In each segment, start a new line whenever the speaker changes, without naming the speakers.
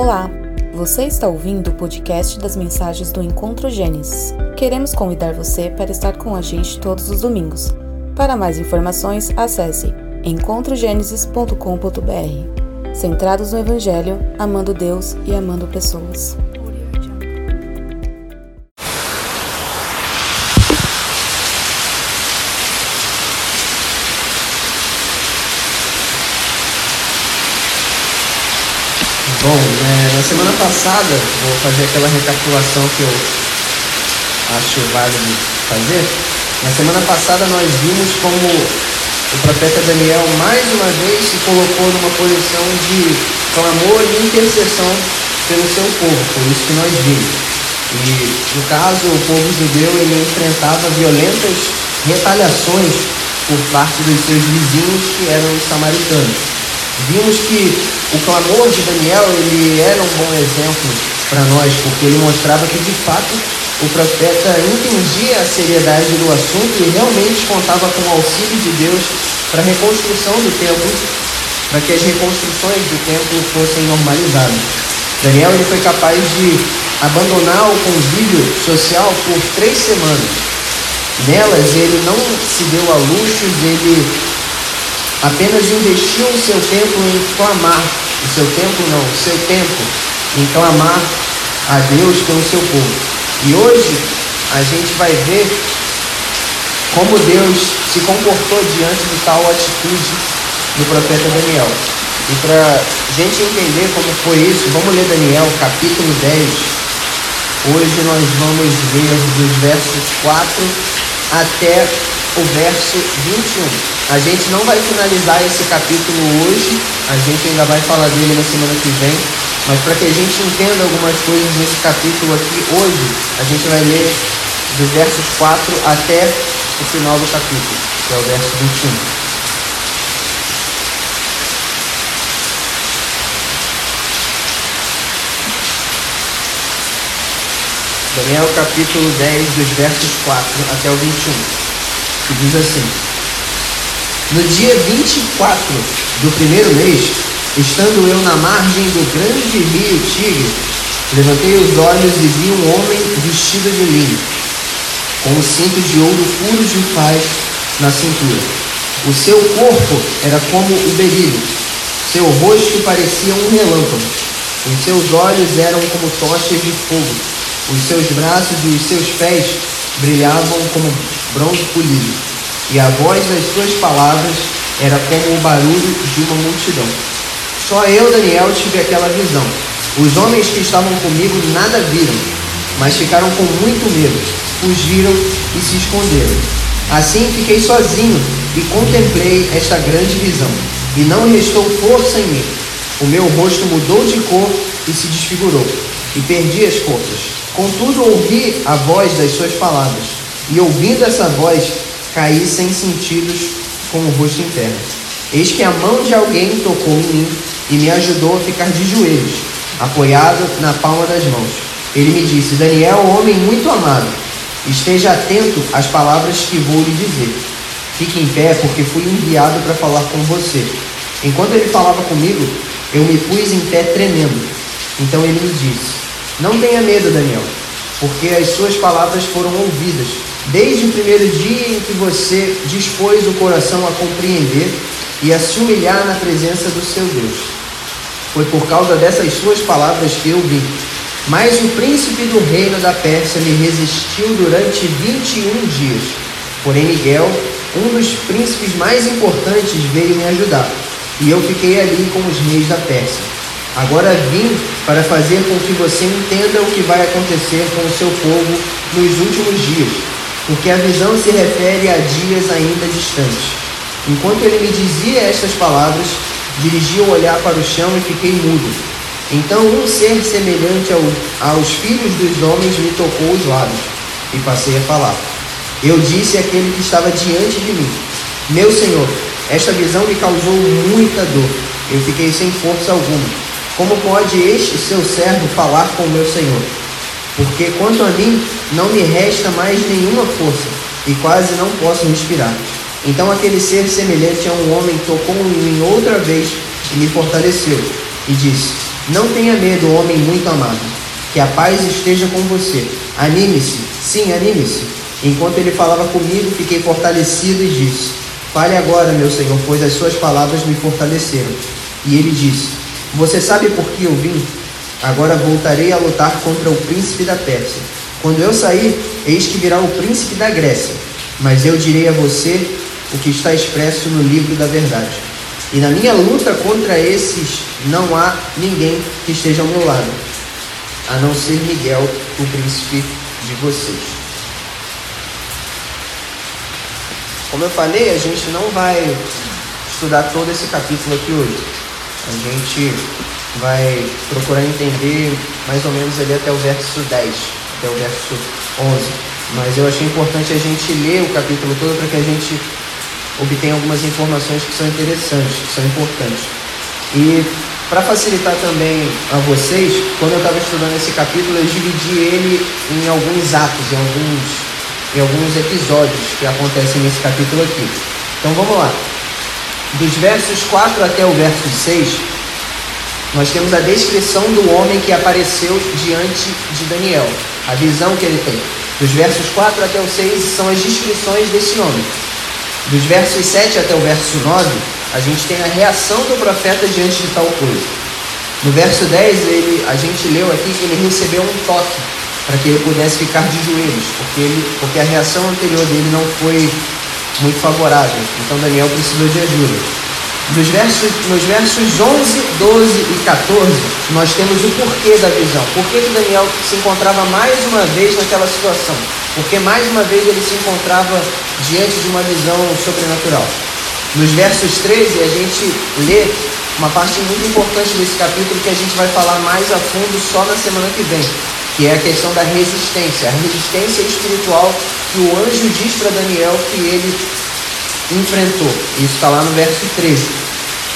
Olá, você está ouvindo o podcast das mensagens do Encontro Gênesis. Queremos convidar você para estar com a gente todos os domingos. Para mais informações, acesse encontrogenesis.com.br. Centrados no Evangelho, amando Deus e amando pessoas.
Na semana passada, vou fazer aquela recapitulação que eu acho válido fazer. Na semana passada nós vimos como o profeta Daniel mais uma vez se colocou numa posição de clamor e intercessão pelo seu povo, por isso que nós vimos. E no caso, o povo judeu ele enfrentava violentas retaliações por parte dos seus vizinhos que eram os samaritanos. Vimos que o clamor de Daniel ele era um bom exemplo para nós, porque ele mostrava que de fato o profeta entendia a seriedade do assunto e realmente contava com o auxílio de Deus para a reconstrução do templo, para que as reconstruções do templo fossem normalizadas. Daniel ele foi capaz de abandonar o convívio social por três semanas. Nelas ele não se deu a luxos, ele apenas investiu o seu tempo em clamar, o seu tempo não, o seu tempo em clamar a Deus pelo seu povo. E hoje a gente vai ver como Deus se comportou diante de tal atitude do profeta Daniel. E para gente entender como foi isso, vamos ler Daniel capítulo 10. Hoje nós vamos ler dos versos 4 até o verso 21. A gente não vai finalizar esse capítulo hoje, a gente ainda vai falar dele na semana que vem, mas para que a gente entenda algumas coisas nesse capítulo aqui hoje, a gente vai ler dos versos 4 até o final do capítulo, que é o verso 21. Daniel capítulo 10, dos versos 4 até o 21 diz assim: No dia 24 do primeiro mês, estando eu na margem do grande rio Tigre, levantei os olhos e vi um homem vestido de linho, com um cinto de ouro puro de faz na cintura. O seu corpo era como o berilho, seu rosto parecia um relâmpago, os seus olhos eram como tochas de fogo, os seus braços e os seus pés brilhavam como bronze polido, e a voz das suas palavras era como o barulho de uma multidão. Só eu, Daniel, tive aquela visão. Os homens que estavam comigo nada viram, mas ficaram com muito medo, fugiram e se esconderam. Assim fiquei sozinho e contemplei esta grande visão, e não restou força em mim. O meu rosto mudou de cor e se desfigurou, e perdi as forças. Contudo, ouvi a voz das suas palavras e ouvindo essa voz, caí sem sentidos com o rosto em terra. Eis que a mão de alguém tocou em mim e me ajudou a ficar de joelhos, apoiado na palma das mãos. Ele me disse: Daniel, homem muito amado, esteja atento às palavras que vou lhe dizer. Fique em pé, porque fui enviado para falar com você. Enquanto ele falava comigo, eu me pus em pé tremendo. Então ele me disse: Não tenha medo, Daniel, porque as suas palavras foram ouvidas desde o primeiro dia em que você dispôs o coração a compreender e a se humilhar na presença do seu Deus. Foi por causa dessas suas palavras que eu vim. Mas o príncipe do reino da Pérsia me resistiu durante 21 dias. Porém, Miguel, um dos príncipes mais importantes, veio me ajudar. E eu fiquei ali com os reis da Pérsia. Agora vim para fazer com que você entenda o que vai acontecer com o seu povo nos últimos dias porque a visão se refere a dias ainda distantes. Enquanto ele me dizia estas palavras, dirigi o olhar para o chão e fiquei mudo. Então um ser semelhante ao, aos filhos dos homens me tocou os lábios e passei a falar. Eu disse àquele que estava diante de mim: Meu Senhor, esta visão me causou muita dor. Eu fiquei sem força alguma. Como pode este seu servo falar com meu Senhor? Porque quanto a mim, não me resta mais nenhuma força, e quase não posso respirar. Então aquele ser semelhante a um homem tocou em mim outra vez e me fortaleceu, e disse: Não tenha medo, homem muito amado. Que a paz esteja com você. Anime-se. Sim, anime-se. Enquanto ele falava comigo, fiquei fortalecido e disse: Fale agora, meu Senhor, pois as suas palavras me fortaleceram. E ele disse: Você sabe por que eu vim? Agora voltarei a lutar contra o príncipe da Pérsia. Quando eu sair, eis que virá o príncipe da Grécia. Mas eu direi a você o que está expresso no livro da verdade. E na minha luta contra esses, não há ninguém que esteja ao meu lado, a não ser Miguel, o príncipe de vocês. Como eu falei, a gente não vai estudar todo esse capítulo aqui hoje. A gente vai procurar entender mais ou menos ali até o verso 10, até o verso 11. Mas eu achei importante a gente ler o capítulo todo para que a gente obtenha algumas informações que são interessantes, que são importantes. E para facilitar também a vocês, quando eu estava estudando esse capítulo, eu dividi ele em alguns atos, em alguns, em alguns episódios que acontecem nesse capítulo aqui. Então vamos lá. Dos versos 4 até o verso 6, nós temos a descrição do homem que apareceu diante de Daniel, a visão que ele tem. Dos versos 4 até o 6 são as descrições desse homem. Dos versos 7 até o verso 9, a gente tem a reação do profeta diante de tal coisa. No verso 10, ele, a gente leu aqui que ele recebeu um toque para que ele pudesse ficar de joelhos, porque, ele, porque a reação anterior dele não foi muito favorável. Então Daniel precisou de ajuda. Nos versos, nos versos 11, 12 e 14, nós temos o porquê da visão. Por que, Daniel se encontrava mais uma vez naquela situação? Porque mais uma vez ele se encontrava diante de uma visão sobrenatural. Nos versos 13, a gente lê uma parte muito importante desse capítulo que a gente vai falar mais a fundo só na semana que vem, que é a questão da resistência, a resistência espiritual que o anjo diz para Daniel que ele enfrentou. Isso está lá no verso 13.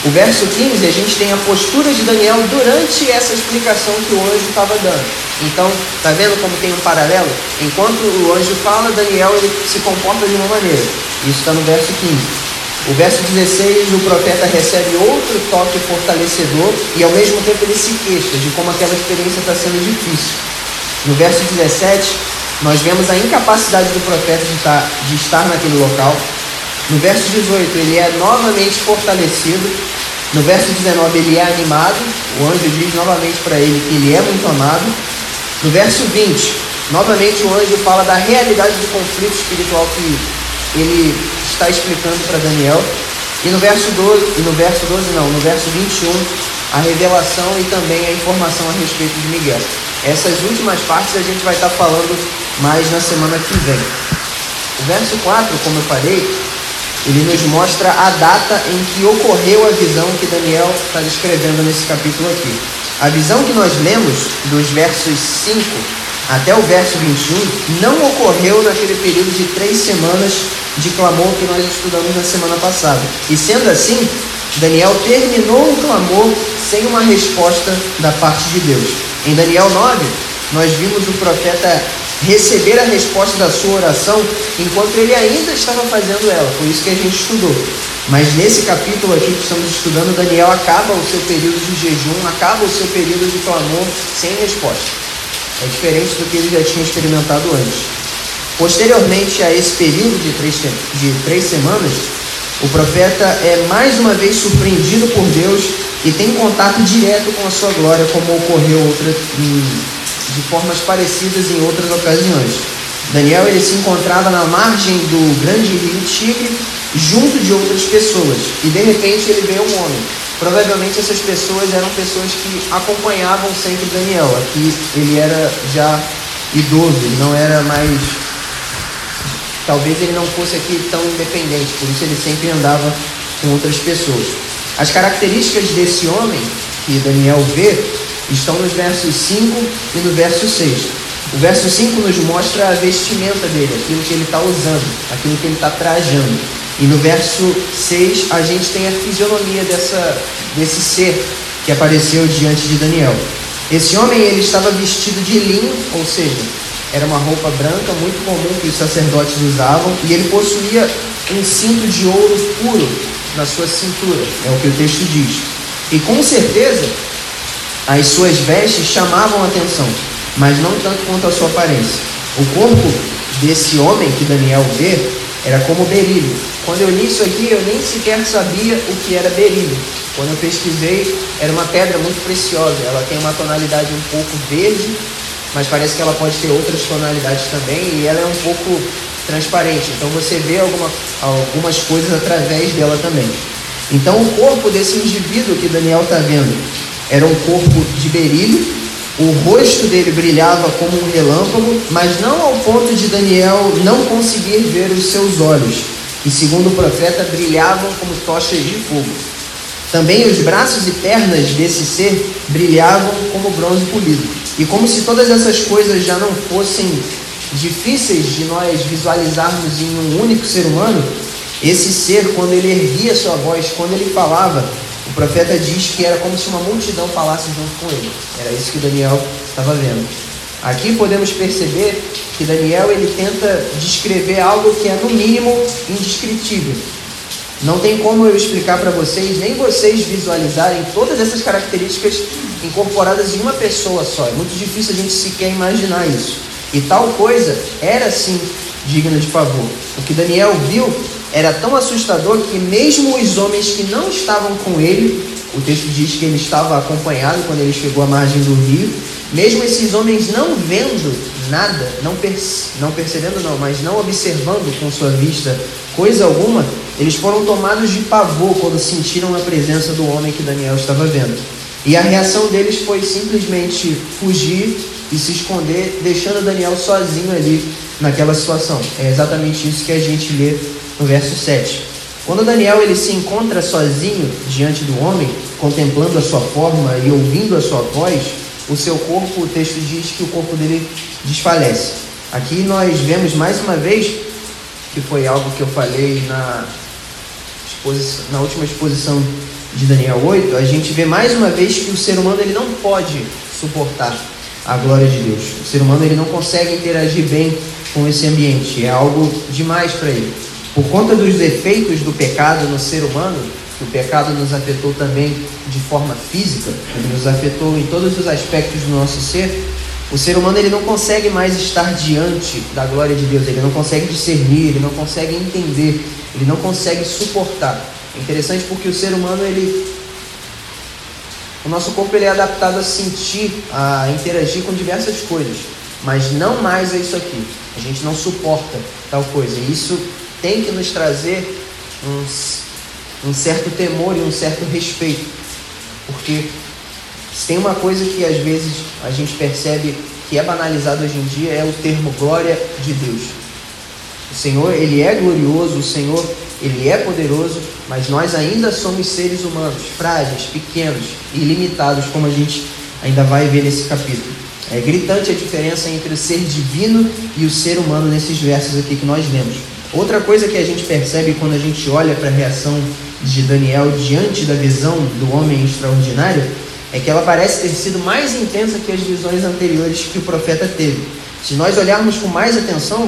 O verso 15, a gente tem a postura de Daniel durante essa explicação que o anjo estava dando. Então, tá vendo como tem um paralelo? Enquanto o anjo fala, Daniel ele se comporta de uma maneira. Isso está no verso 15. O verso 16, o profeta recebe outro toque fortalecedor e ao mesmo tempo ele se queixa de como aquela experiência está sendo difícil. No verso 17, nós vemos a incapacidade do profeta de estar, de estar naquele local. No verso 18, ele é novamente fortalecido. No verso 19, ele é animado. O anjo diz novamente para ele que ele é muito amado. No verso 20, novamente o anjo fala da realidade do conflito espiritual que ele está explicando para Daniel. E no verso 12, e no verso 12 não, no verso 21, a revelação e também a informação a respeito de Miguel. Essas últimas partes a gente vai estar falando mais na semana que vem. O verso 4, como eu falei, ele nos mostra a data em que ocorreu a visão que Daniel está descrevendo nesse capítulo aqui. A visão que nós lemos, dos versos 5 até o verso 21, não ocorreu naquele período de três semanas de clamor que nós estudamos na semana passada. E sendo assim, Daniel terminou o clamor sem uma resposta da parte de Deus. Em Daniel 9, nós vimos o profeta receber a resposta da sua oração enquanto ele ainda estava fazendo ela. Por isso que a gente estudou. Mas nesse capítulo aqui que estamos estudando, Daniel acaba o seu período de jejum, acaba o seu período de clamor sem resposta. É diferente do que ele já tinha experimentado antes. Posteriormente a esse período de três, de três semanas, o profeta é mais uma vez surpreendido por Deus e tem contato direto com a sua glória, como ocorreu outra, de formas parecidas em outras ocasiões. Daniel ele se encontrava na margem do grande rio Tigre, junto de outras pessoas, e de repente ele vê um homem. Provavelmente essas pessoas eram pessoas que acompanhavam sempre Daniel. Aqui ele era já idoso, ele não era mais. Talvez ele não fosse aqui tão independente, por isso ele sempre andava com outras pessoas. As características desse homem que Daniel vê estão nos versos 5 e no verso 6. O verso 5 nos mostra a vestimenta dele, aquilo que ele está usando, aquilo que ele está trajando. E no verso 6 a gente tem a fisionomia dessa, desse ser que apareceu diante de Daniel. Esse homem ele estava vestido de linho, ou seja, era uma roupa branca muito comum que os sacerdotes usavam, e ele possuía um cinto de ouro puro na sua cintura, é o que o texto diz. E com certeza As suas vestes chamavam atenção, mas não tanto quanto a sua aparência. O corpo desse homem que Daniel vê era como berílio. Quando eu li isso aqui, eu nem sequer sabia o que era berílio. Quando eu pesquisei, era uma pedra muito preciosa. Ela tem uma tonalidade um pouco verde, mas parece que ela pode ter outras tonalidades também, e ela é um pouco transparente. Então você vê alguma, algumas coisas através dela também. Então o corpo desse indivíduo que Daniel está vendo era um corpo de berílio, o rosto dele brilhava como um relâmpago, mas não ao ponto de Daniel não conseguir ver os seus olhos, e segundo o profeta brilhavam como tochas de fogo. Também os braços e pernas desse ser brilhavam como bronze polido. E como se todas essas coisas já não fossem difíceis de nós visualizarmos em um único ser humano, esse ser, quando ele erguia sua voz, quando ele falava, o profeta diz que era como se uma multidão falasse junto com ele. Era isso que Daniel estava vendo. Aqui podemos perceber que Daniel ele tenta descrever algo que é no mínimo indescritível. Não tem como eu explicar para vocês, nem vocês visualizarem todas essas características incorporadas em uma pessoa só. É muito difícil a gente sequer imaginar isso. E tal coisa era sim digna de favor. O que Daniel viu era tão assustador que mesmo os homens que não estavam com ele, o texto diz que ele estava acompanhado quando ele chegou à margem do rio, mesmo esses homens não vendo nada, não, não percebendo não, mas não observando com sua vista coisa alguma, eles foram tomados de pavor quando sentiram a presença do homem que Daniel estava vendo. E a reação deles foi simplesmente fugir e se esconder, deixando Daniel sozinho ali naquela situação. É exatamente isso que a gente lê no verso 7. Quando Daniel ele se encontra sozinho diante do homem, contemplando a sua forma e ouvindo a sua voz, o seu corpo, o texto diz que o corpo dele desfalece. Aqui nós vemos mais uma vez, que foi algo que eu falei na, na última exposição de Daniel 8, a gente vê mais uma vez que o ser humano ele não pode suportar a glória de Deus. O ser humano ele não consegue interagir bem com esse ambiente, é algo demais para ele. Por conta dos efeitos do pecado no ser humano, o pecado nos afetou também de forma física, nos afetou em todos os aspectos do nosso ser. O ser humano ele não consegue mais estar diante da glória de Deus, ele não consegue discernir, ele não consegue entender, ele não consegue suportar. É interessante porque o ser humano ele o nosso corpo ele é adaptado a sentir, a interagir com diversas coisas, mas não mais é isso aqui. A gente não suporta tal coisa. E isso tem que nos trazer um, um certo temor e um certo respeito, porque se tem uma coisa que às vezes a gente percebe que é banalizado hoje em dia é o termo glória de Deus. O Senhor, ele é glorioso, o Senhor, ele é poderoso, mas nós ainda somos seres humanos, frágeis, pequenos e limitados, como a gente ainda vai ver nesse capítulo. É gritante a diferença entre o ser divino e o ser humano nesses versos aqui que nós lemos. Outra coisa que a gente percebe quando a gente olha para a reação de Daniel diante da visão do homem extraordinário é que ela parece ter sido mais intensa que as visões anteriores que o profeta teve. Se nós olharmos com mais atenção,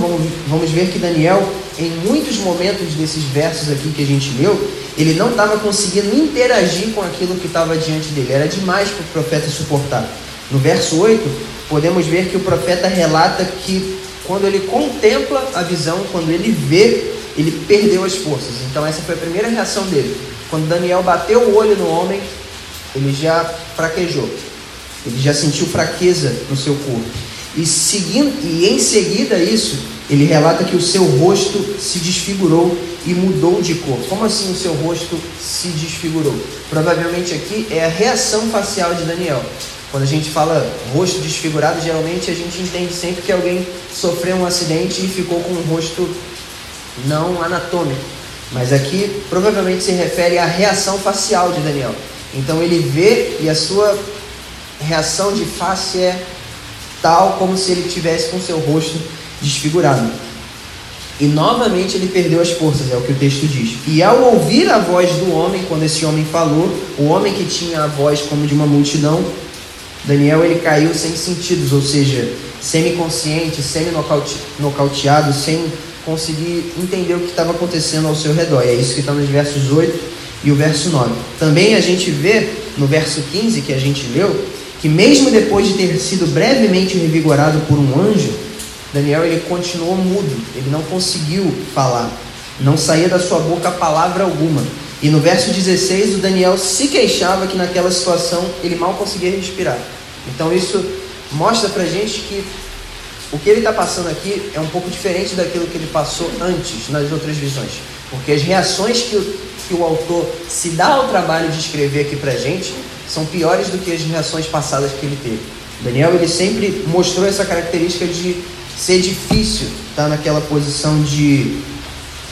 vamos, ver que Daniel, em muitos momentos desses versos aqui que a gente leu, ele não estava conseguindo interagir com aquilo que estava diante dele. Era demais para o profeta suportar. No verso 8, podemos ver que o profeta relata que quando ele contempla a visão, quando ele vê, ele perdeu as forças. Então essa foi a primeira reação dele. Quando Daniel bateu o olho no homem, ele já fraquejou. Ele já sentiu fraqueza no seu corpo. E seguindo e em seguida isso, ele relata que o seu rosto se desfigurou e mudou de cor. Como assim o seu rosto se desfigurou? Provavelmente aqui é a reação facial de Daniel. Quando a gente fala rosto desfigurado, geralmente a gente entende sempre que alguém sofreu um acidente e ficou com um rosto não anatômico. Mas aqui provavelmente se refere à reação facial de Daniel. Então ele vê e a sua reação de face é tal como se ele tivesse com seu rosto desfigurado. E novamente ele perdeu as forças, é o que o texto diz. E ao ouvir a voz do homem, quando esse homem falou, o homem que tinha a voz como de uma multidão, Daniel ele caiu sem sentidos, ou seja, semi-consciente, semi-nocauteado, sem conseguir entender o que estava acontecendo ao seu redor. E é isso que está nos versos 8 e o verso 9. Também a gente vê no verso 15 que a gente leu que mesmo depois de ter sido brevemente revigorado por um anjo, Daniel ele continuou mudo, ele não conseguiu falar, não saía da sua boca palavra alguma. E no verso 16, o Daniel se queixava que naquela situação ele mal conseguia respirar. Então isso mostra pra gente que o que ele está passando aqui é um pouco diferente daquilo que ele passou antes, nas outras visões. Porque as reações que o, que o autor se dá ao trabalho de escrever aqui pra gente são piores do que as reações passadas que ele teve. Daniel ele sempre mostrou essa característica de ser difícil estar naquela posição de,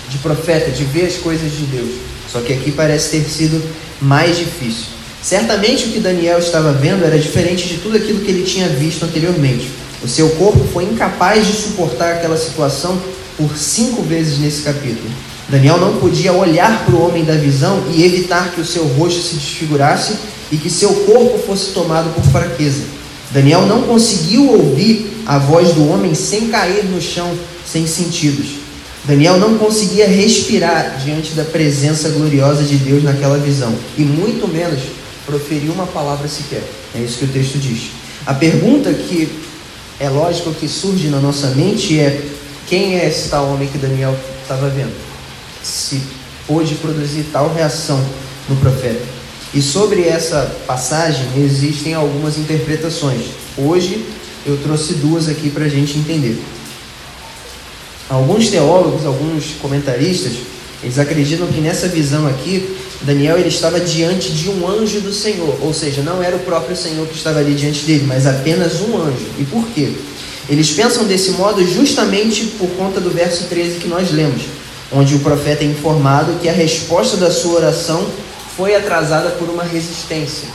de profeta, de ver as coisas de Deus. Só que aqui parece ter sido mais difícil. Certamente o que Daniel estava vendo era diferente de tudo aquilo que ele tinha visto anteriormente. O seu corpo foi incapaz de suportar aquela situação por cinco vezes nesse capítulo. Daniel não podia olhar para o homem da visão e evitar que o seu rosto se desfigurasse e que seu corpo fosse tomado por fraqueza. Daniel não conseguiu ouvir a voz do homem sem cair no chão, sem sentidos. Daniel não conseguia respirar diante da presença gloriosa de Deus naquela visão, e muito menos proferir uma palavra sequer. É isso que o texto diz. A pergunta que é lógico que surge na nossa mente é: quem é esse tal homem que Daniel estava vendo? Se pôde produzir tal reação no profeta. E sobre essa passagem existem algumas interpretações. Hoje eu trouxe duas aqui para a gente entender. Alguns teólogos, alguns comentaristas, eles acreditam que nessa visão aqui, Daniel ele estava diante de um anjo do Senhor, ou seja, não era o próprio Senhor que estava ali diante dele, mas apenas um anjo. E por quê? Eles pensam desse modo justamente por conta do verso 13 que nós lemos, onde o profeta é informado que a resposta da sua oração foi atrasada por uma resistência.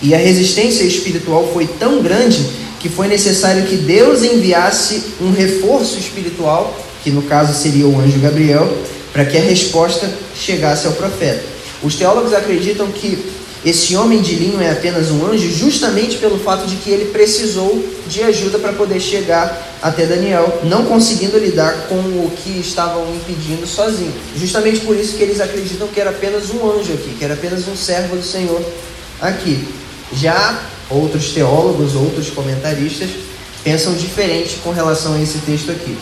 E a resistência espiritual foi tão grande que foi necessário que Deus enviasse um reforço espiritual, que no caso seria o anjo Gabriel, para que a resposta chegasse ao profeta. Os teólogos acreditam que esse homem de linho é apenas um anjo, justamente pelo fato de que ele precisou de ajuda para poder chegar até Daniel, não conseguindo lidar com o que estavam impedindo sozinho. Justamente por isso que eles acreditam que era apenas um anjo aqui, que era apenas um servo do Senhor aqui. Já outros teólogos, outros comentaristas pensam diferente com relação a esse texto aqui.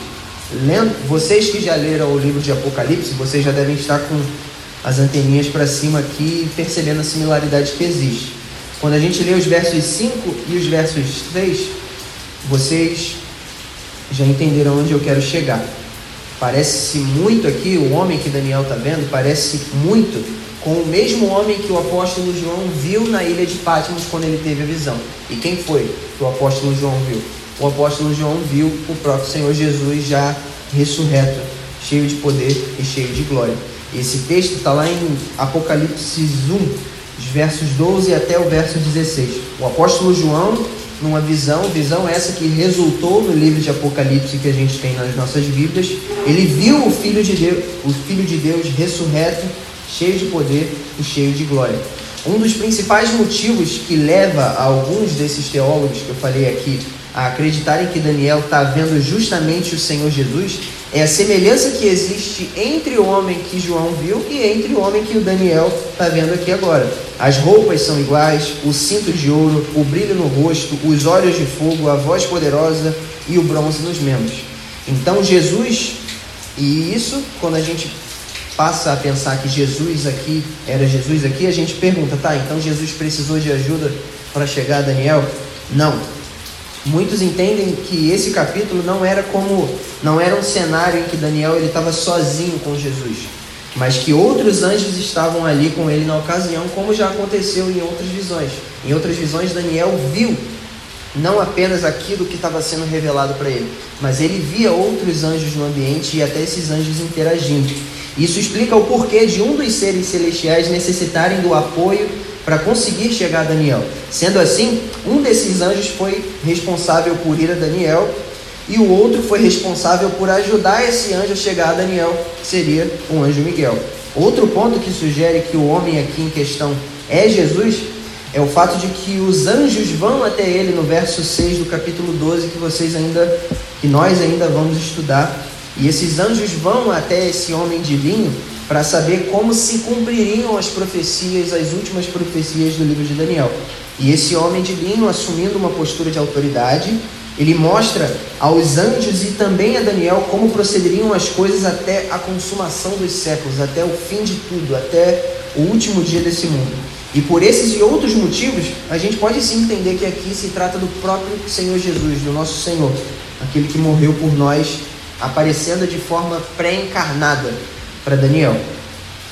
Lendo, vocês que já leram o livro de Apocalipse, vocês já devem estar com as anteninhas para cima aqui, percebendo a similaridade que existe. Quando a gente lê os versos 5 e os versos 3, vocês já entenderam onde eu quero chegar. Parece-se muito aqui, o homem que Daniel está vendo, parece muito com o mesmo homem que o apóstolo João viu na ilha de Patmos quando ele teve a visão. E quem foi que o apóstolo João viu? O apóstolo João viu o próprio Senhor Jesus já ressurreto, cheio de poder e cheio de glória. Esse texto está lá em Apocalipse 1, dos versos 12 até o verso 16. O apóstolo João, numa visão, visão essa que resultou no livro de Apocalipse que a gente tem nas nossas Bíblias, ele viu o Filho de Deus, o Filho de Deus ressurreto cheio de poder e cheio de glória. Um dos principais motivos que leva alguns desses teólogos que eu falei aqui a acreditarem que Daniel está vendo justamente o Senhor Jesus é a semelhança que existe entre o homem que João viu e entre o homem que o Daniel está vendo aqui agora. As roupas são iguais, o cinto de ouro, o brilho no rosto, os olhos de fogo, a voz poderosa e o bronze nos membros. Então Jesus, e isso quando a gente passa a pensar que Jesus aqui era Jesus aqui, a gente pergunta, tá, então Jesus precisou de ajuda para chegar a Daniel? Não. Muitos entendem que esse capítulo não era como não era um cenário em que Daniel ele estava sozinho com Jesus, mas que outros anjos estavam ali com ele na ocasião, como já aconteceu em outras visões. Em outras visões Daniel viu não apenas aquilo que estava sendo revelado para ele, mas ele via outros anjos no ambiente e até esses anjos interagindo. Isso explica o porquê de um dos seres celestiais necessitarem do apoio para conseguir chegar a Daniel. Sendo assim, um desses anjos foi responsável por ir a Daniel e o outro foi responsável por ajudar esse anjo a chegar a Daniel, que seria o anjo Miguel. Outro ponto que sugere que o homem aqui em questão é Jesus é o fato de que os anjos vão até ele no verso 6 do capítulo 12 que vocês ainda que nós ainda vamos estudar e esses anjos vão até esse homem de linho para saber como se cumpririam as profecias, as últimas profecias do livro de Daniel. E esse homem de linho, assumindo uma postura de autoridade, ele mostra aos anjos e também a Daniel como procederiam as coisas até a consumação dos séculos, até o fim de tudo, até o último dia desse mundo. E por esses e outros motivos, a gente pode sim entender que aqui se trata do próprio Senhor Jesus, do nosso Senhor, aquele que morreu por nós, aparecendo de forma pré-encarnada para Daniel.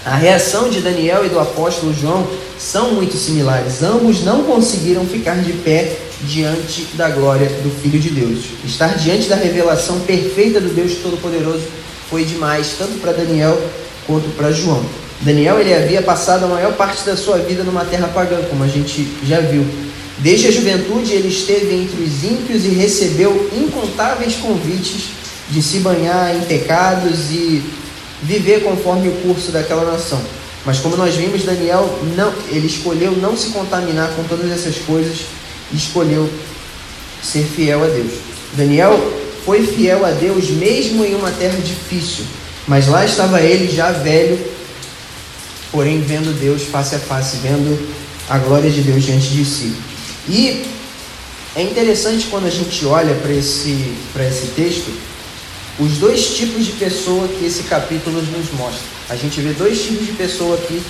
A reação de Daniel e do apóstolo João são muito similares. Ambos não conseguiram ficar de pé diante da glória do Filho de Deus. Estar diante da revelação perfeita do Deus Todo-Poderoso foi demais, tanto para Daniel quanto para João. Daniel ele havia passado a maior parte da sua vida numa terra pagã, como a gente já viu. Desde a juventude ele esteve entre os ímpios e recebeu incontáveis convites de se banhar em pecados e viver conforme o curso daquela nação. Mas como nós vimos, Daniel não, ele escolheu não se contaminar com todas essas coisas e escolheu ser fiel a Deus. Daniel foi fiel a Deus mesmo em uma terra difícil, mas lá estava ele já velho, porém vendo Deus face a face, vendo a glória de Deus diante de si. E é interessante quando a gente olha para esse, esse texto, os dois tipos de pessoa que esse capítulo nos mostra. A gente vê dois tipos de pessoa aqui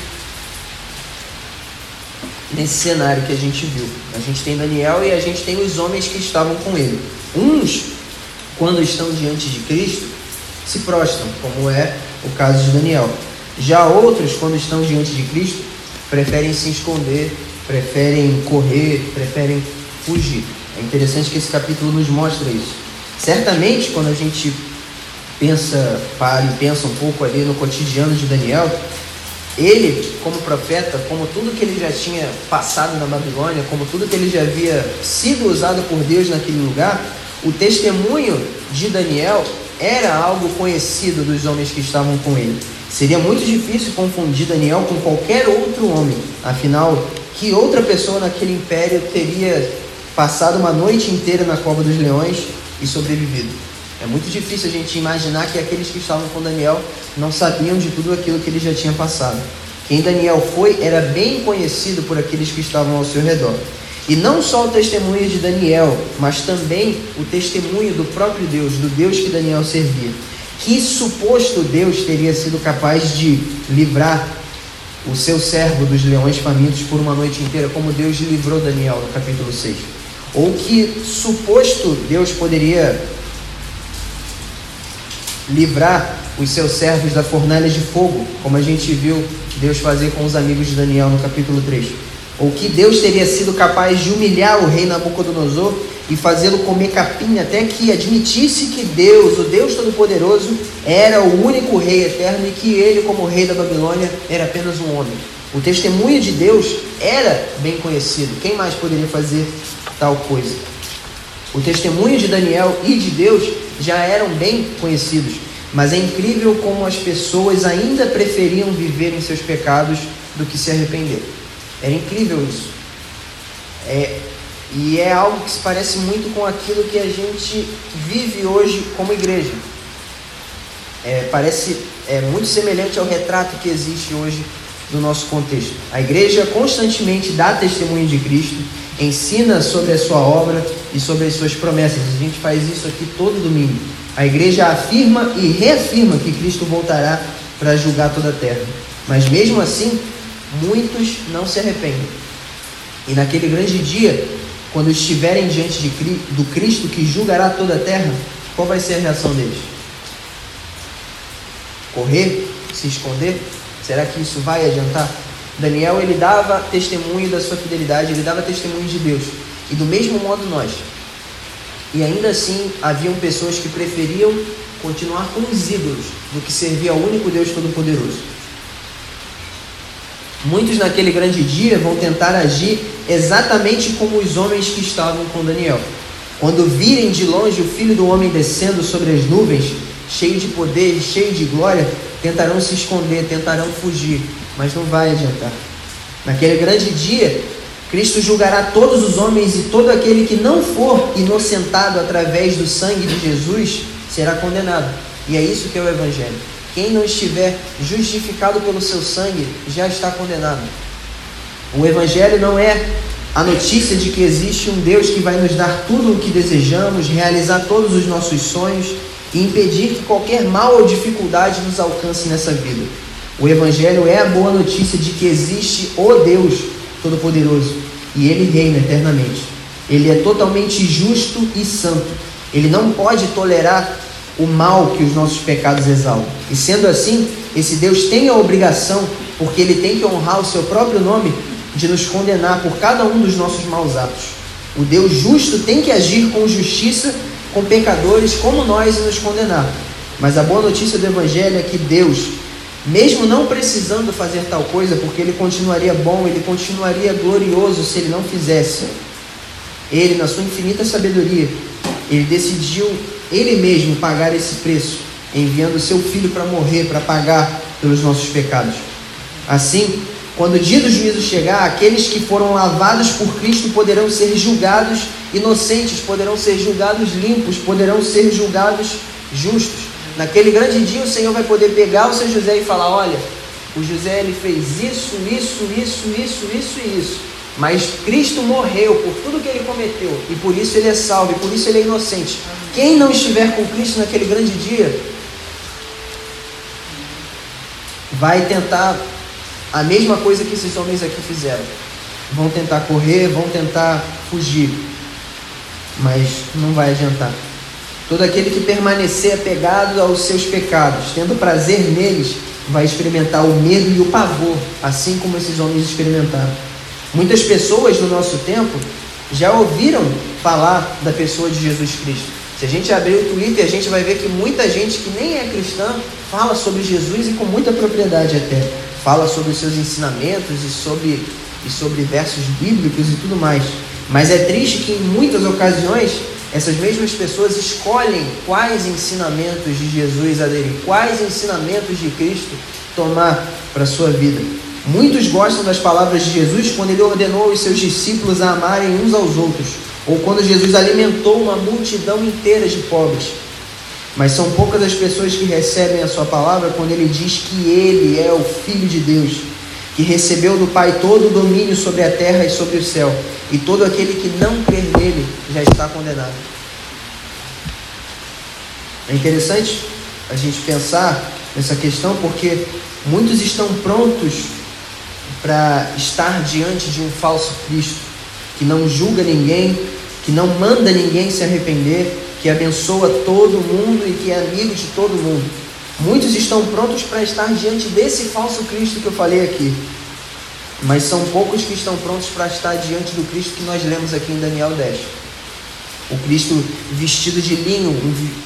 nesse cenário que a gente viu. A gente tem Daniel e a gente tem os homens que estavam com ele. Uns, quando estão diante de Cristo, se prostram, como é o caso de Daniel. Já outros, quando estão diante de Cristo, preferem se esconder, preferem correr, preferem fugir. É interessante que esse capítulo nos mostra isso. Certamente, quando a gente pensa, para e pensa um pouco ali no cotidiano de Daniel, ele, como profeta, como tudo que ele já tinha passado na Babilônia, como tudo que ele já havia sido usado por Deus naquele lugar, o testemunho de Daniel era algo conhecido dos homens que estavam com ele. Seria muito difícil confundir Daniel com qualquer outro homem, afinal, que outra pessoa naquele império teria passado uma noite inteira na cova dos leões e sobrevivido? É muito difícil a gente imaginar que aqueles que estavam com Daniel não sabiam de tudo aquilo que ele já tinha passado. Quem Daniel foi era bem conhecido por aqueles que estavam ao seu redor. E não só o testemunho de Daniel, mas também o testemunho do próprio Deus, do Deus que Daniel servia. Que suposto Deus teria sido capaz de livrar o seu servo dos leões famintos por uma noite inteira, como Deus livrou Daniel no capítulo 6? Ou que suposto Deus poderia livrar os seus servos da fornalha de fogo, como a gente viu Deus fazer com os amigos de Daniel no capítulo 3. Ou que Deus teria sido capaz de humilhar o rei Nabucodonosor e fazê-lo comer capim até que admitisse que Deus, o Deus Todo-Poderoso, era o único rei eterno e que ele, como rei da Babilônia, era apenas um homem. O testemunho de Deus era bem conhecido. Quem mais poderia fazer tal coisa? O testemunho de Daniel e de Deus já eram bem conhecidos, mas é incrível como as pessoas ainda preferiam viver em seus pecados do que se arrepender. Era incrível isso. É, e é algo que se parece muito com aquilo que a gente vive hoje como igreja. É, parece é, muito semelhante ao retrato que existe hoje do nosso contexto. A igreja constantemente dá testemunho de Cristo, ensina sobre a sua obra e sobre as suas promessas. A gente faz isso aqui todo domingo. A igreja afirma e reafirma que Cristo voltará para julgar toda a terra. Mas mesmo assim, muitos não se arrependem. E naquele grande dia, quando estiverem diante de, do Cristo que julgará toda a terra, qual vai ser a reação deles? Correr? Se esconder? Será que isso vai adiantar? Daniel ele dava testemunho da sua fidelidade, ele dava testemunho de Deus. E do mesmo modo nós. E ainda assim haviam pessoas que preferiam continuar com os ídolos do que servir ao único Deus Todo-Poderoso. Muitos naquele grande dia vão tentar agir exatamente como os homens que estavam com Daniel. Quando virem de longe o filho do homem descendo sobre as nuvens, cheio de poder, cheio de glória, tentarão se esconder, tentarão fugir, mas não vai adiantar. Naquele grande dia, Cristo julgará todos os homens e todo aquele que não for inocentado através do sangue de Jesus será condenado. E é isso que é o Evangelho. Quem não estiver justificado pelo seu sangue já está condenado. O Evangelho não é a notícia de que existe um Deus que vai nos dar tudo o que desejamos, realizar todos os nossos sonhos e impedir que qualquer mal ou dificuldade nos alcance nessa vida. O Evangelho é a boa notícia de que existe o Deus Todo-Poderoso e ele reina eternamente. Ele é totalmente justo e santo. Ele não pode tolerar o mal que os nossos pecados exalam. E sendo assim, esse Deus tem a obrigação, porque ele tem que honrar o seu próprio nome, de nos condenar por cada um dos nossos maus atos. O Deus justo tem que agir com justiça com pecadores como nós e nos condenar. Mas a boa notícia do Evangelho é que Deus, mesmo não precisando fazer tal coisa, porque Ele continuaria bom, Ele continuaria glorioso se Ele não fizesse, Ele, na sua infinita sabedoria, Ele decidiu Ele mesmo pagar esse preço, enviando seu Filho para morrer, para pagar pelos nossos pecados. Assim, quando o dia do juízo chegar, aqueles que foram lavados por Cristo poderão ser julgados inocentes, poderão ser julgados limpos, poderão ser julgados justos. Naquele grande dia, o Senhor vai poder pegar o seu José e falar: Olha, o José ele fez isso, isso, isso, isso, isso e isso. Mas Cristo morreu por tudo que ele cometeu e por isso ele é salvo e por isso ele é inocente. Quem não estiver com Cristo naquele grande dia vai tentar a mesma coisa que esses homens aqui fizeram. Vão tentar correr, vão tentar fugir, mas não vai adiantar. Todo aquele que permanecer apegado aos seus pecados, tendo prazer neles, vai experimentar o medo e o pavor, assim como esses homens experimentaram. Muitas pessoas no nosso tempo já ouviram falar da pessoa de Jesus Cristo. Se a gente abrir o Twitter, a gente vai ver que muita gente que nem é cristã fala sobre Jesus e com muita propriedade até fala sobre os seus ensinamentos e sobre, e sobre versos bíblicos e tudo mais. Mas é triste que em muitas ocasiões essas mesmas pessoas escolhem quais ensinamentos de Jesus aderir, quais ensinamentos de Cristo tomar para a sua vida. Muitos gostam das palavras de Jesus quando ele ordenou os seus discípulos a amarem uns aos outros, ou quando Jesus alimentou uma multidão inteira de pobres. Mas são poucas as pessoas que recebem a sua palavra quando ele diz que ele é o Filho de Deus, que recebeu do Pai todo o domínio sobre a terra e sobre o céu, e todo aquele que não crer nele já está condenado. É interessante a gente pensar nessa questão porque muitos estão prontos para estar diante de um falso Cristo, que não julga ninguém, que não manda ninguém se arrepender, que abençoa todo mundo e que é amigo de todo mundo. Muitos estão prontos para estar diante desse falso Cristo que eu falei aqui. Mas são poucos que estão prontos para estar diante do Cristo que nós lemos aqui em Daniel 10. O Cristo vestido de linho,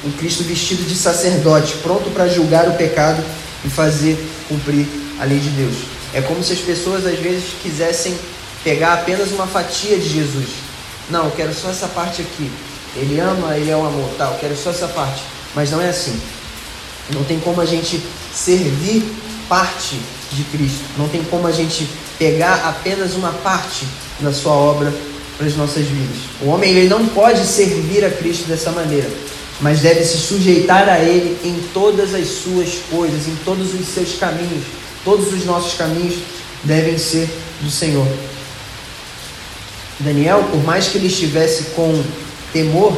o Cristo vestido de sacerdote, pronto para julgar o pecado e fazer cumprir a lei de Deus. É como se as pessoas às vezes quisessem pegar apenas uma fatia de Jesus. Não, eu quero só essa parte aqui. Ele ama, ele é o amor, tal, quero só essa parte. Mas não é assim. Não tem como a gente servir parte de Cristo. Não tem como a gente pegar apenas uma parte da sua obra para as nossas vidas. O homem ele não pode servir a Cristo dessa maneira, mas deve se sujeitar a Ele em todas as suas coisas, em todos os seus caminhos. Todos os nossos caminhos devem ser do Senhor. Daniel, por mais que ele estivesse com temor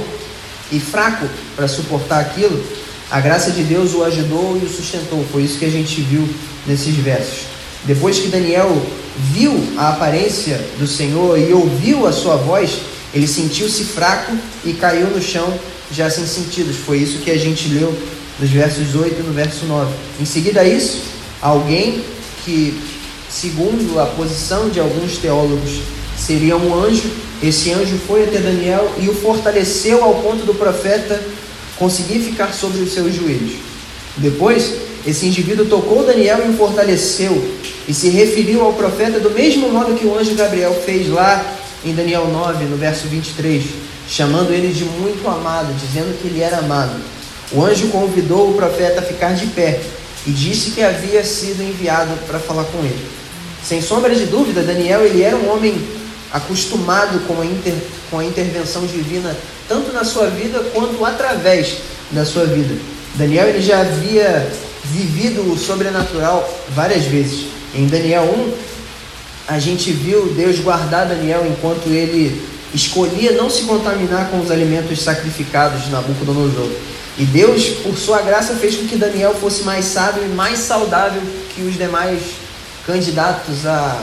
e fraco para suportar aquilo, a graça de Deus o ajudou e o sustentou. Foi isso que a gente viu nesses versos. Depois que Daniel viu a aparência do Senhor e ouviu a sua voz, ele sentiu-se fraco e caiu no chão, já sem sentidos. Foi isso que a gente leu nos versos 8 e no verso 9. Em seguida a isso, alguém que, segundo a posição de alguns teólogos, seria um anjo, esse anjo foi até Daniel e o fortaleceu ao ponto do profeta conseguir ficar sobre os seus joelhos. Depois, esse indivíduo tocou Daniel e o fortaleceu e se referiu ao profeta do mesmo modo que o anjo Gabriel fez lá em Daniel 9, no verso 23, chamando ele de muito amado, dizendo que ele era amado. O anjo convidou o profeta a ficar de pé e disse que havia sido enviado para falar com ele. Sem sombra de dúvida, Daniel ele era um homem acostumado com a, inter, com a intervenção divina, tanto na sua vida quanto através da sua vida. Daniel ele já havia vivido o sobrenatural várias vezes. Em Daniel 1, a gente viu Deus guardar Daniel enquanto ele escolhia não se contaminar com os alimentos sacrificados de Nabucodonosor. E Deus, por sua graça, fez com que Daniel fosse mais sábio e mais saudável que os demais candidatos à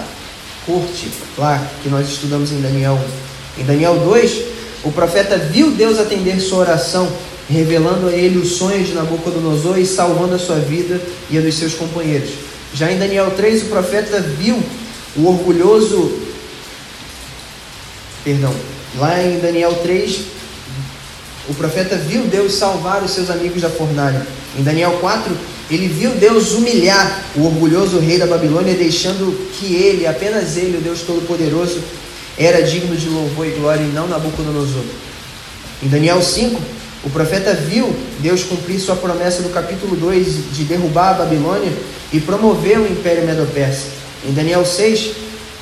corte lá que nós estudamos em Daniel 1. Em Daniel 2, o profeta viu Deus atender sua oração, revelando a ele os sonhos de Nabucodonosor e salvando a sua vida e a dos seus companheiros. Já em Daniel 3, o profeta viu o orgulhoso. Perdão, lá em Daniel 3, o profeta viu Deus salvar os seus amigos da fornalha. Em Daniel 4, ele viu Deus humilhar o orgulhoso rei da Babilônia, deixando que ele, apenas ele, o Deus Todo-Poderoso, era digno de louvor e glória e não Nabucodonosor. Em Daniel 5, o profeta viu Deus cumprir sua promessa do capítulo 2 de derrubar a Babilônia e promover o império medo-persa. Em Daniel 6,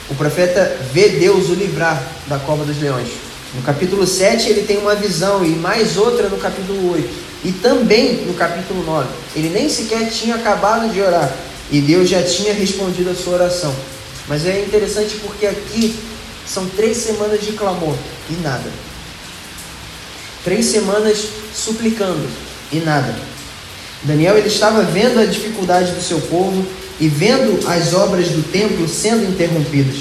o profeta vê Deus o livrar da cova dos leões. No capítulo 7, ele tem uma visão e mais outra no capítulo 8. E também no capítulo 9. Ele nem sequer tinha acabado de orar e Deus já tinha respondido a sua oração. Mas é interessante porque aqui são três semanas de clamor e nada. Três semanas suplicando e nada. Daniel ele estava vendo a dificuldade do seu povo e vendo as obras do templo sendo interrompidas.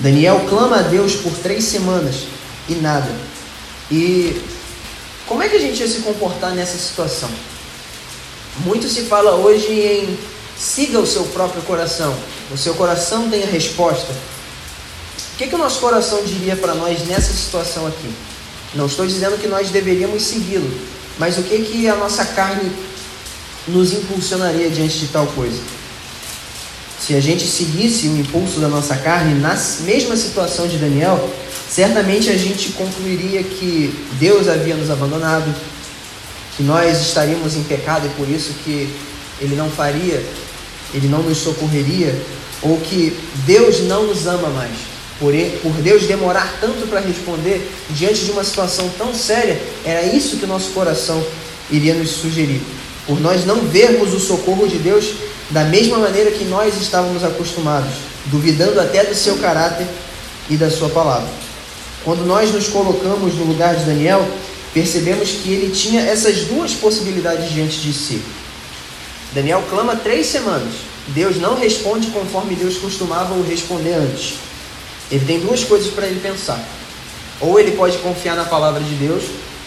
Daniel clama a Deus por três semanas e nada. E como é que a gente ia se comportar nessa situação? Muito se fala hoje em siga o seu próprio coração. O seu coração tem a resposta. O que, que o nosso coração diria para nós nessa situação aqui? Não estou dizendo que nós deveríamos segui-lo, mas o que, que a nossa carne nos impulsionaria diante de tal coisa? Se a gente seguisse o impulso da nossa carne na mesma situação de Daniel, certamente a gente concluiria que Deus havia nos abandonado, que nós estaríamos em pecado e por isso que Ele não faria, Ele não nos socorreria, ou que Deus não nos ama mais. Por, Deus demorar tanto para responder diante de uma situação tão séria, era isso que o nosso coração iria nos sugerir. Por nós não vermos o socorro de Deus da mesma maneira que nós estávamos acostumados, duvidando até do seu caráter e da sua palavra. Quando nós nos colocamos no lugar de Daniel, percebemos que ele tinha essas duas possibilidades diante de si. Daniel clama três semanas. Deus não responde conforme Deus costumava o responder antes. Ele tem duas coisas para ele pensar. Ou ele pode confiar na palavra de Deus,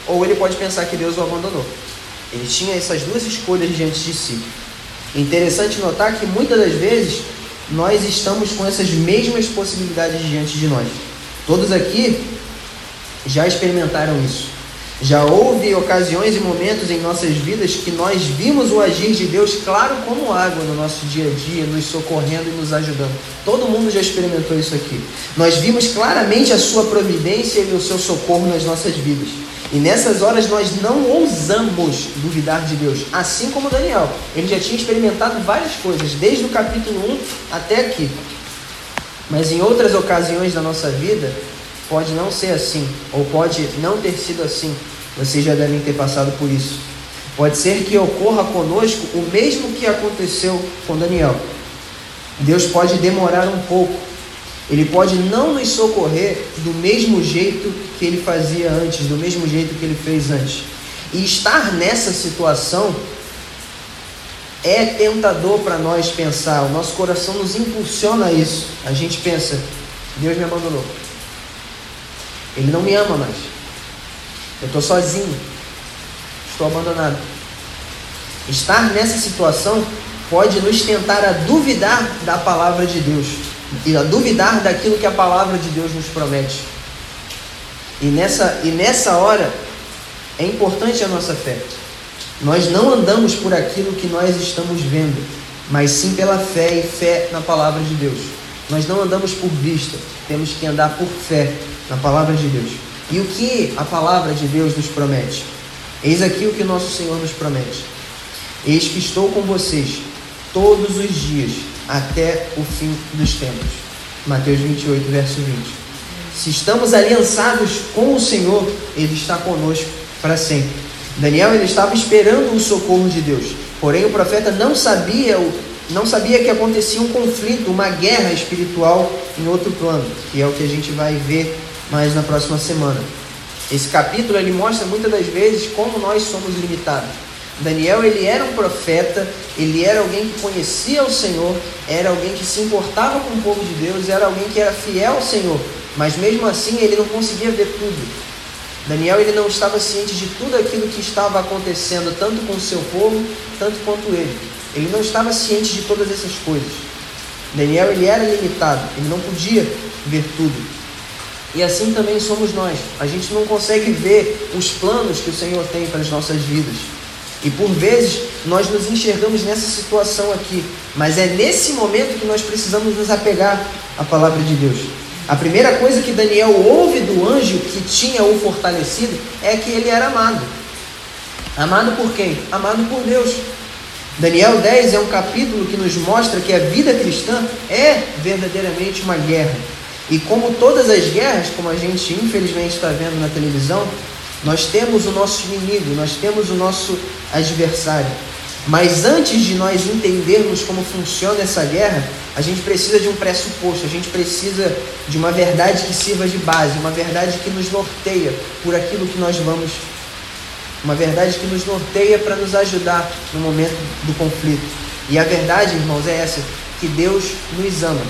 ou ele pode pensar que Deus o abandonou. Ele tinha essas duas escolhas diante de si. Interessante notar que muitas das vezes nós estamos com essas mesmas possibilidades diante de nós. Todos aqui já experimentaram isso. Já houve ocasiões e momentos em nossas vidas que nós vimos o agir de Deus claro como água no nosso dia a dia, nos socorrendo e nos ajudando. Todo mundo já experimentou isso aqui. Nós vimos claramente a sua providência e o seu socorro nas nossas vidas. E nessas horas nós não ousamos duvidar de Deus, assim como Daniel. Ele já tinha experimentado várias coisas, desde o capítulo 1 até aqui. Mas em outras ocasiões da nossa vida, pode não ser assim, ou pode não ter sido assim. Vocês já devem ter passado por isso. Pode ser que ocorra conosco o mesmo que aconteceu com Daniel. Deus pode demorar um pouco. Ele pode não nos socorrer do mesmo jeito que ele fazia antes, do mesmo jeito que ele fez antes. E estar nessa situação é tentador para nós pensar, o nosso coração nos impulsiona a isso. A gente pensa, Deus me abandonou. Ele não me ama mais. Eu estou sozinho. Estou abandonado. Estar nessa situação pode nos tentar a duvidar da palavra de Deus e a duvidar daquilo que a palavra de Deus nos promete. E nessa, e nessa hora é importante a nossa fé. Nós não andamos por aquilo que nós estamos vendo, mas sim pela fé e fé na palavra de Deus. Nós não andamos por vista, temos que andar por fé na palavra de Deus. E o que a palavra de Deus nos promete? Eis aqui o que nosso Senhor nos promete. Eis que estou com vocês todos os dias até o fim dos tempos. Mateus 28, verso 20. Se estamos aliançados com o Senhor, Ele está conosco para sempre. Daniel ele estava esperando o socorro de Deus. Porém, o profeta não sabia, não sabia que acontecia um conflito, uma guerra espiritual em outro plano, que é o que a gente vai ver mais na próxima semana. Esse capítulo ele mostra muitas das vezes como nós somos limitados. Daniel ele era um profeta, ele era alguém que conhecia o Senhor, era alguém que se importava com o povo de Deus, era alguém que era fiel ao Senhor, mas mesmo assim ele não conseguia ver tudo. Daniel ele não estava ciente de tudo aquilo que estava acontecendo, tanto com o seu povo, tanto quanto ele. Ele não estava ciente de todas essas coisas. Daniel ele era limitado, ele não podia ver tudo. E assim também somos nós. A gente não consegue ver os planos que o Senhor tem para as nossas vidas. E por vezes nós nos enxergamos nessa situação aqui, mas é nesse momento que nós precisamos nos apegar à palavra de Deus. A primeira coisa que Daniel ouve do anjo que tinha o fortalecido é que ele era amado. Amado por quem? Amado por Deus. Daniel 10 é um capítulo que nos mostra que a vida cristã é verdadeiramente uma guerra. E como todas as guerras, como a gente infelizmente está vendo na televisão, nós temos o nosso inimigo, nós temos o nosso adversário. Mas antes de nós entendermos como funciona essa guerra, a gente precisa de um pressuposto, a gente precisa de uma verdade que sirva de base, uma verdade que nos norteia por aquilo que nós vamos, uma verdade que nos norteia para nos ajudar no momento do conflito. E a verdade, irmãos, é essa: que Deus nos ama.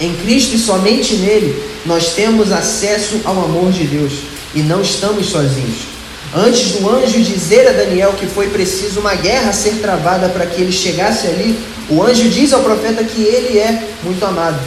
Em Cristo e somente nele nós temos acesso ao amor de Deus e não estamos sozinhos. Antes do anjo dizer a Daniel que foi preciso uma guerra ser travada para que ele chegasse ali, o anjo diz ao profeta que ele é muito amado.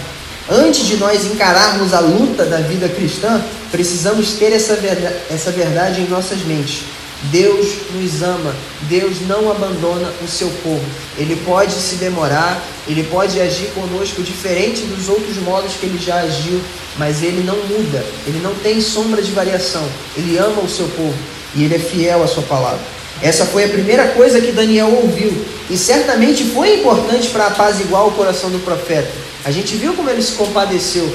Antes de nós encararmos a luta da vida cristã, precisamos ter essa verdade, essa verdade em nossas mentes. Deus nos ama, Deus não abandona o seu povo. Ele pode se demorar, ele pode agir conosco diferente dos outros modos que ele já agiu, mas ele não muda, ele não tem sombra de variação. Ele ama o seu povo e ele é fiel à sua palavra. Essa foi a primeira coisa que Daniel ouviu e certamente foi importante para apaziguar o coração do profeta. A gente viu como ele se compadeceu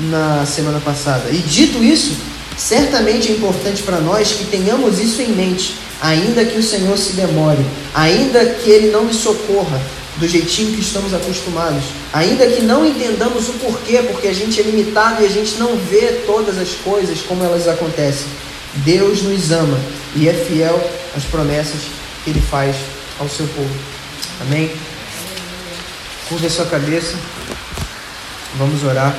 na semana passada. E dito isso, certamente é importante para nós que tenhamos isso em mente, ainda que o Senhor se demore, ainda que ele não me socorra do jeitinho que estamos acostumados, ainda que não entendamos o porquê, porque a gente é limitado e a gente não vê todas as coisas como elas acontecem. Deus nos ama e é fiel às promessas que Ele faz ao seu povo. Amém? Curva a sua cabeça. Vamos orar.